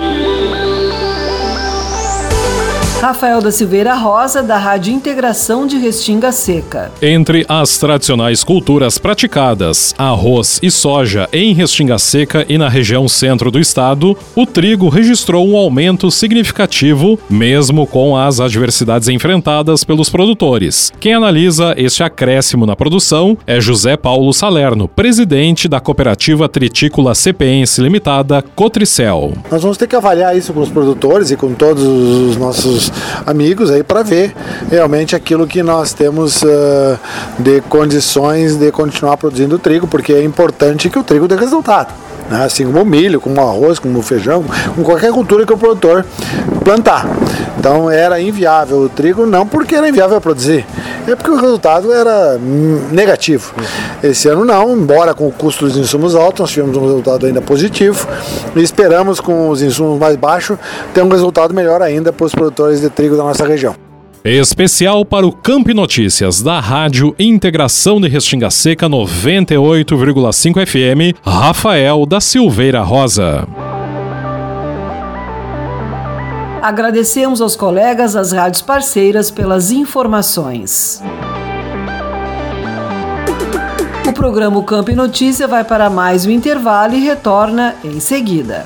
Rafael da Silveira Rosa, da Rádio Integração de Restinga Seca. Entre as tradicionais culturas praticadas, arroz e soja em Restinga Seca e na região centro do estado, o trigo registrou um aumento significativo, mesmo com as adversidades enfrentadas pelos produtores. Quem analisa este acréscimo na produção é José Paulo Salerno, presidente da cooperativa tritícola CPense Limitada Cotricel. Nós vamos ter que avaliar isso com os produtores e com todos os nossos amigos aí para ver realmente aquilo que nós temos uh, de condições de continuar produzindo trigo, porque é importante que o trigo dê resultado. Né? Assim como o milho, como o arroz, como o feijão, com qualquer cultura que o produtor plantar. Então era inviável o trigo, não porque era inviável produzir, é porque o resultado era negativo. Esse ano não, embora com o custo dos insumos altos, nós tivemos um resultado ainda positivo e esperamos com os insumos mais baixos ter um resultado melhor ainda para os produtores de trigo da nossa região. Especial para o Camp Notícias da Rádio Integração de Restinga Seca 98,5 FM, Rafael da Silveira Rosa. Agradecemos aos colegas das rádios parceiras pelas informações. O programa Campo Notícia vai para mais um intervalo e retorna em seguida.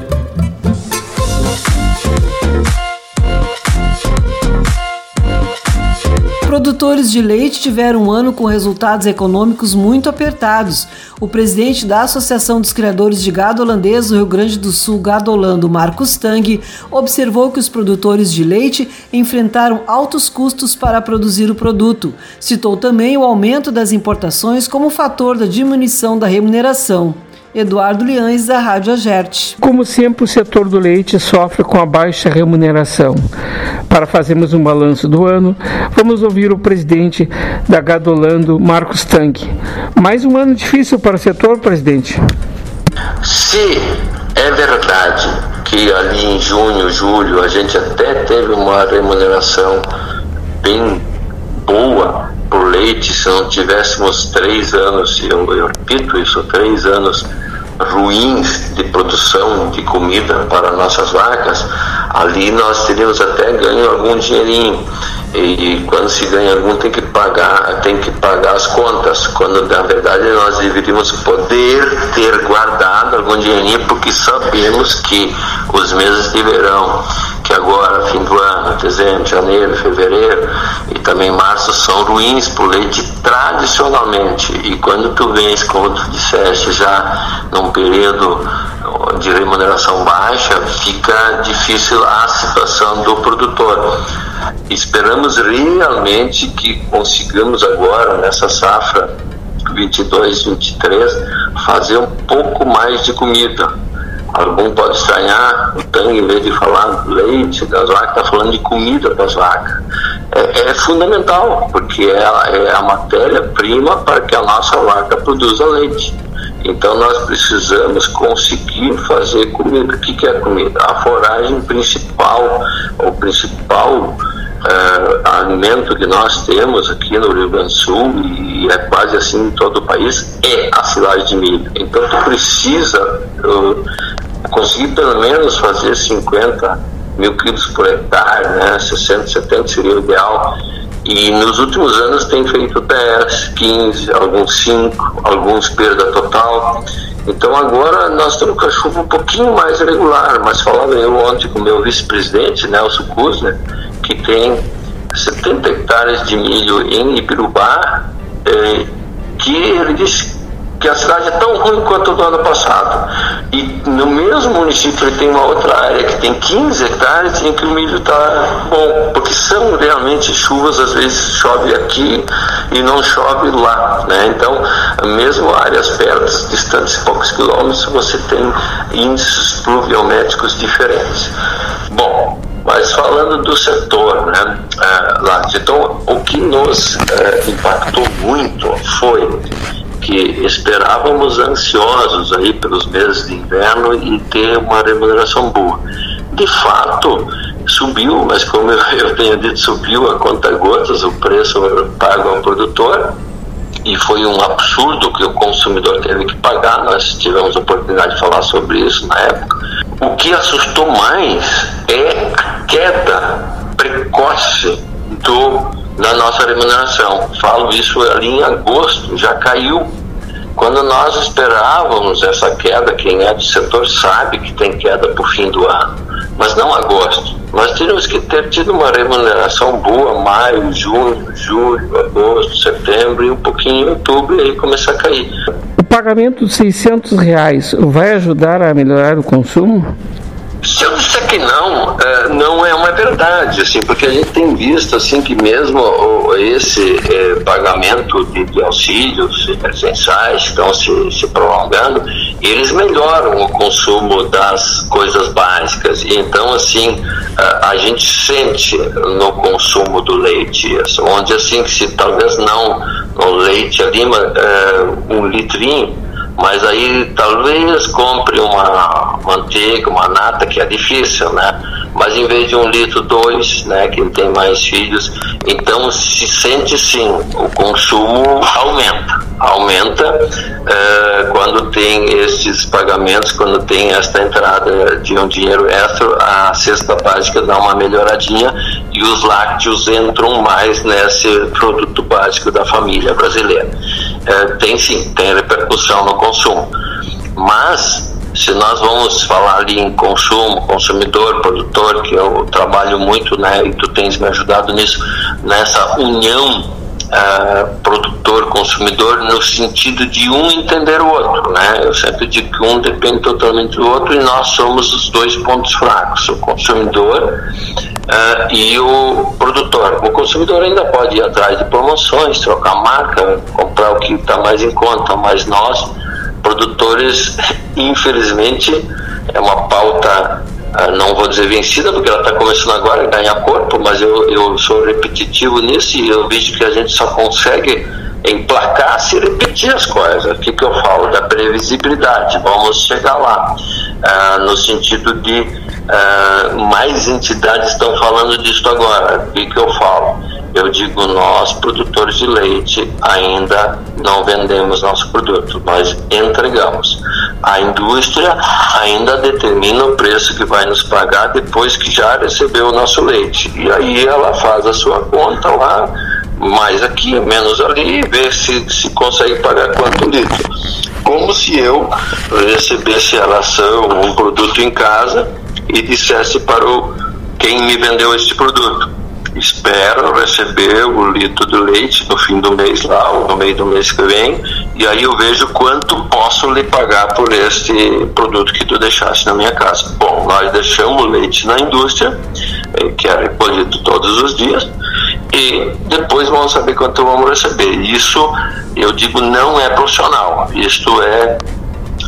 Produtores de leite tiveram um ano com resultados econômicos muito apertados. O presidente da Associação dos Criadores de Gado Holandês do Rio Grande do Sul, Gadolando, Marcos Tang, observou que os produtores de leite enfrentaram altos custos para produzir o produto. Citou também o aumento das importações como fator da diminuição da remuneração. Eduardo Liães, da Rádio Agerte. Como sempre, o setor do leite sofre com a baixa remuneração. Para fazermos um balanço do ano, vamos ouvir o presidente da Gadolando, Marcos Tang. Mais um ano difícil para o setor, presidente? Se é verdade que ali em junho, julho, a gente até teve uma remuneração bem boa por leite, se não tivéssemos três anos, eu, eu repito isso, três anos ruins de produção de comida para nossas vacas, ali nós teríamos até ganho algum dinheirinho. E quando se ganha algum tem que pagar, tem que pagar as contas. Quando na verdade nós deveríamos poder ter guardado algum dinheirinho porque sabemos que os meses de verão que agora, fim do ano, dezembro, janeiro, fevereiro e também março, são ruins para o leite tradicionalmente. E quando tu vens, como tu disseste, já num período de remuneração baixa, fica difícil a situação do produtor. Esperamos realmente que consigamos agora, nessa safra 22, 23, fazer um pouco mais de comida Algum pode estranhar o tangue, em vez de falar leite das vacas, está falando de comida das vacas. É, é fundamental, porque é, é a matéria-prima para que a nossa vaca produza leite. Então nós precisamos conseguir fazer comida. O que, que é comida? A foragem principal, o principal uh, alimento que nós temos aqui no Rio Grande do Sul e é quase assim em todo o país é a silagem de milho. Então tu precisa uh, conseguir pelo menos fazer 50 mil quilos por hectare, né? 60, 70 seria o ideal. E nos últimos anos tem feito 10, 15, alguns 5, alguns perda total. Então agora nós temos a chuva um pouquinho mais regular, mas falava eu ontem com o meu vice-presidente, Nelson Kuzner, que tem 70 hectares de milho em Ibirubá, eh, que ele disse que a cidade é tão ruim quanto do ano passado. E no mesmo município ele tem uma outra área que tem 15 hectares em que o milho está bom, porque são realmente chuvas, às vezes chove aqui e não chove lá. Né? Então, mesmo áreas perto, distantes poucos quilômetros, você tem índices pluviométricos diferentes. Bom, mas falando do setor, né, é, lá, então o que nos é, impactou muito foi que esperávamos ansiosos aí pelos meses de inverno e ter uma remuneração boa. De fato, subiu, mas como eu tenho dito, subiu a conta gotas o preço pago ao produtor e foi um absurdo que o consumidor teve que pagar. Nós tivemos a oportunidade de falar sobre isso na época. O que assustou mais é a queda precoce do da nossa remuneração. Falo isso ali em agosto, já caiu. Quando nós esperávamos essa queda, quem é do setor sabe que tem queda por fim do ano, mas não agosto. Nós teríamos que ter tido uma remuneração boa maio, junho, julho, agosto, setembro e um pouquinho em outubro e aí começar a cair. O pagamento de 600 reais vai ajudar a melhorar o consumo? Se eu disser que não, é, não é uma verdade, assim, porque a gente tem visto assim que mesmo esse é, pagamento de, de, auxílios emergenciais que estão se, se, prolongando, eles melhoram o consumo das coisas básicas. E então, assim, a, a gente sente no consumo do leite, onde assim, se talvez não no leite ali, é, um litrinho mas aí talvez compre uma manteiga, uma nata, que é difícil, né? Mas em vez de um litro, dois, né? Quem tem mais filhos, então se sente sim, o consumo aumenta. Aumenta é, quando tem esses pagamentos, quando tem esta entrada de um dinheiro extra, a cesta básica dá uma melhoradinha e os lácteos entram mais nesse produto básico da família brasileira. É, tem sim, tem repercussão no consumo. Mas, se nós vamos falar ali em consumo, consumidor, produtor, que eu trabalho muito, né, e tu tens me ajudado nisso, nessa união Uh, produtor, consumidor, no sentido de um entender o outro, né? Eu sempre digo que um depende totalmente do outro e nós somos os dois pontos fracos, o consumidor uh, e o produtor. O consumidor ainda pode ir atrás de promoções, trocar marca, comprar o que está mais em conta, mas nós produtores, infelizmente, é uma pauta, ah, não vou dizer vencida, porque ela está começando agora a ganhar corpo, mas eu, eu sou repetitivo nisso e eu vejo que a gente só consegue emplacar se repetir as coisas. O que, que eu falo? Da previsibilidade. Vamos chegar lá. ah, no sentido de ah, mais entidades estão falando disso agora. O que, que eu falo? Eu digo, nós, produtores de leite, ainda não vendemos nosso produto, nós entregamos. A indústria ainda determina o preço que vai nos pagar depois que já recebeu o nosso leite. E aí ela faz a sua conta lá, mais aqui, menos ali, vê se, se consegue pagar quanto litro. Como se eu recebesse a ração, um produto em casa e dissesse para o quem me vendeu este produto espero receber o litro de leite no fim do mês lá, ou no meio do mês que vem, e aí eu vejo quanto posso lhe pagar por este produto que tu deixaste na minha casa. Bom, nós deixamos o leite na indústria, eh, que é recolhido todos os dias, e depois vamos saber quanto vamos receber. Isso, eu digo, não é profissional, isto é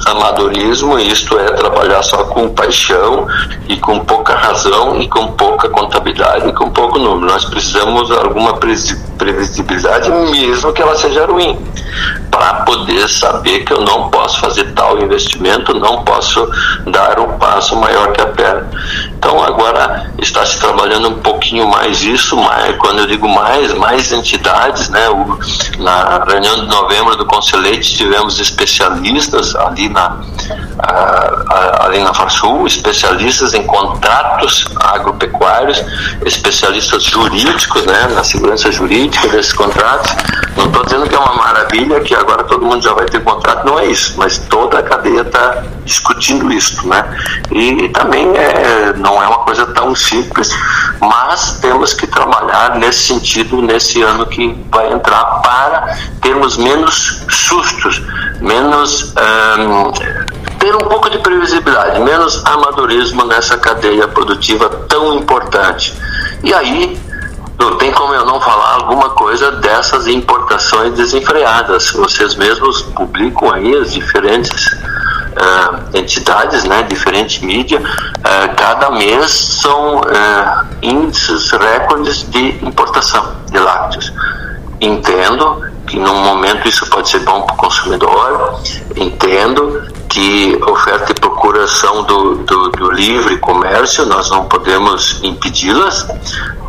amadorismo, isto é trabalhar só com paixão e com pouca razão e com pouca contabilidade e com pouco número. Nós precisamos de alguma previsibilidade, mesmo que ela seja ruim, para poder saber que eu não posso fazer tal investimento, não posso dar um passo maior que a perna. Então agora está se trabalhando um pouquinho mais isso, mais, quando eu digo mais, mais entidades, né? O, na reunião de novembro do Conselheite tivemos especialistas ali na, ali na Farsul, especialistas em contratos agropecuários, especialistas jurídicos, né, na segurança jurídica desses contratos. Não estou dizendo que é uma maravilha, que agora todo mundo já vai ter contrato, não é isso, mas toda a cadeia está discutindo isso, né? E, e também é, não é uma coisa tão simples, mas temos que trabalhar nesse sentido nesse ano que vai entrar para termos menos sustos, menos um, ter um pouco de previsibilidade, menos amadorismo nessa cadeia produtiva tão importante. E aí não tem como eu não falar alguma coisa dessas importações desenfreadas. Vocês mesmos publicam aí as diferentes uh, entidades, né, diferente mídia, uh, cada mês são uh, índices, recordes de importação de lácteos. Entendo que num momento isso pode ser bom para o consumidor, entendo que oferta e procuração do, do, do livre comércio, nós não podemos impedi-las,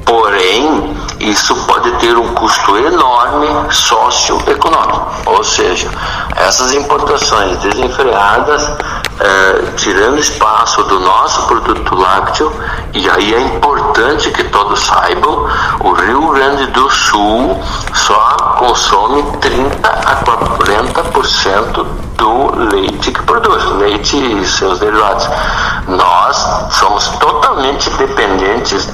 Porém, isso pode ter um custo enorme socioeconômico. Ou seja, essas importações desenfreadas, eh, tirando espaço do nosso produto lácteo, e aí é importante que todos saibam, o Rio Grande do Sul só consome 30 a 40% do leite que produz, leite e seus derivados. Nós somos totalmente dependentes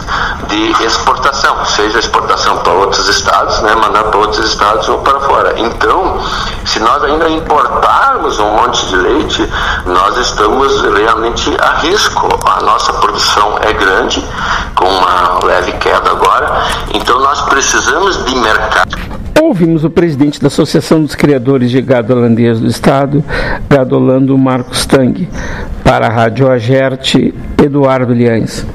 de exportação, seja exportação para outros estados, né, mandar para outros estados ou para fora. Então, se nós ainda importarmos um monte de leite, nós estamos realmente a risco. A nossa produção é grande, com uma leve queda agora, então nós precisamos de mercado. Ouvimos o presidente da Associação dos Criadores de Gado Holandês do Estado, Gadolando Marcos Tang, para a Rádio Agerte, Eduardo Liães.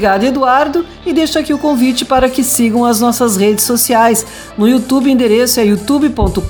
Obrigado, Eduardo, e deixo aqui o convite para que sigam as nossas redes sociais. No YouTube, o endereço é youtube.com.br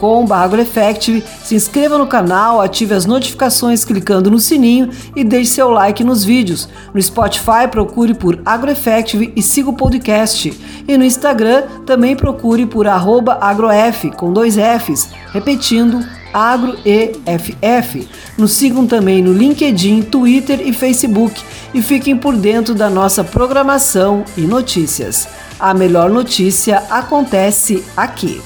Se inscreva no canal, ative as notificações clicando no sininho e deixe seu like nos vídeos. No Spotify, procure por AgroEffective e siga o podcast. E no Instagram, também procure por agrof, com dois Fs, repetindo, AgroEFF. Nos sigam também no LinkedIn, Twitter e Facebook e fiquem por dentro da nossa programação e notícias. A melhor notícia acontece aqui.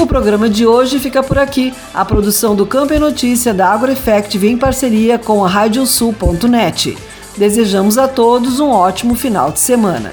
O programa de hoje fica por aqui. A produção do Campo e Notícia da AgroEffective em parceria com a Radiosul.net. Desejamos a todos um ótimo final de semana.